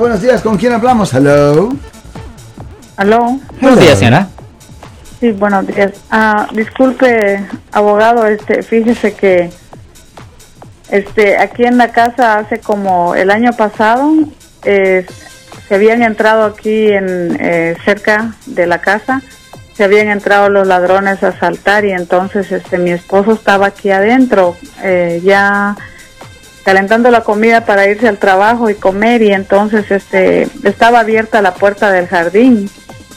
Buenos días, ¿con quién hablamos? Hello. Aló. Buenos días, señora. Sí, buenos días. Ah, disculpe, abogado, este, fíjese que este, aquí en la casa hace como el año pasado eh, se habían entrado aquí en eh, cerca de la casa, se habían entrado los ladrones a asaltar y entonces este mi esposo estaba aquí adentro eh, ya calentando la comida para irse al trabajo y comer y entonces este estaba abierta la puerta del jardín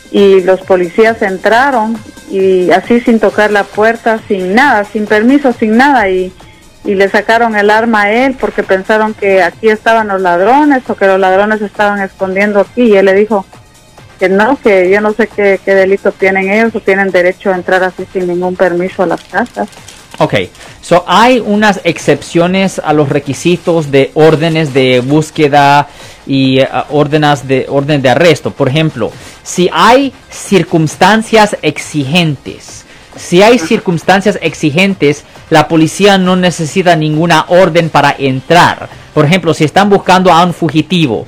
y los policías entraron y así sin tocar la puerta, sin nada, sin permiso, sin nada y, y le sacaron el arma a él porque pensaron que aquí estaban los ladrones o que los ladrones estaban escondiendo aquí y él le dijo que no, que yo no sé qué, qué delito tienen ellos o tienen derecho a entrar así sin ningún permiso a las casas. Ok, so hay unas excepciones a los requisitos de órdenes de búsqueda y uh, órdenes de orden de arresto. Por ejemplo, si hay circunstancias exigentes, si hay circunstancias exigentes, la policía no necesita ninguna orden para entrar. Por ejemplo, si están buscando a un fugitivo,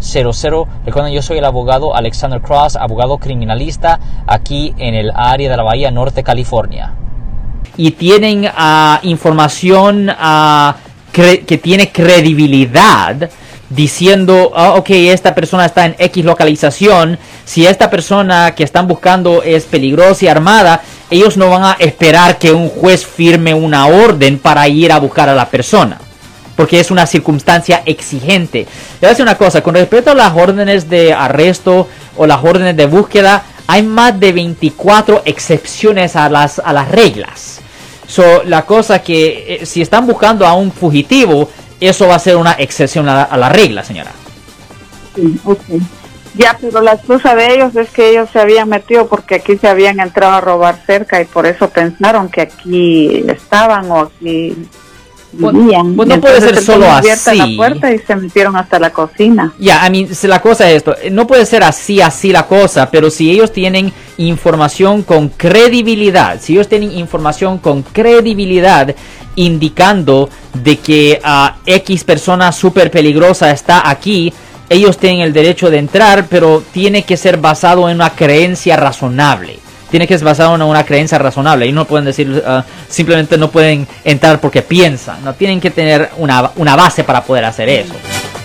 1-800-530-1800. Recuerden, yo soy el abogado Alexander Cross, abogado criminalista aquí en el área de la Bahía Norte, California. Y tienen ah, información ah, que tiene credibilidad diciendo, ah, ok, esta persona está en X localización, si esta persona que están buscando es peligrosa y armada, ellos no van a esperar que un juez firme una orden para ir a buscar a la persona. Porque es una circunstancia exigente. Le voy a decir una cosa, con respecto a las órdenes de arresto o las órdenes de búsqueda, hay más de 24 excepciones a las, a las reglas. So, la cosa que eh, si están buscando a un fugitivo, eso va a ser una excepción a a la regla, señora. Sí, ok. Ya, pero la excusa de ellos es que ellos se habían metido porque aquí se habían entrado a robar cerca y por eso pensaron que aquí estaban o aquí Pues- vivían. pues no puede ser solo así. la puerta y se metieron hasta la cocina. Ya, I mean, si la cosa es esto, no puede ser así, así la cosa, pero si ellos tienen información con credibilidad, si ellos tienen información con credibilidad indicando de que ah, X persona súper peligrosa está aquí, ellos tienen el derecho de entrar, pero tiene que ser basado en una creencia razonable. Tiene que ser basado en una creencia razonable. Y no pueden decir, ah, simplemente no pueden entrar porque piensan. No tienen que tener una, una base para poder hacer eso.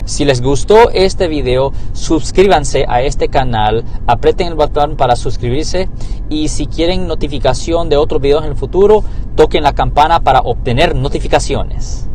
Si les gustó este video, suscríbanse a este canal, aprieten el botón para suscribirse y si quieren notificación de otros videos en el futuro, toquen la campana para obtener notificaciones.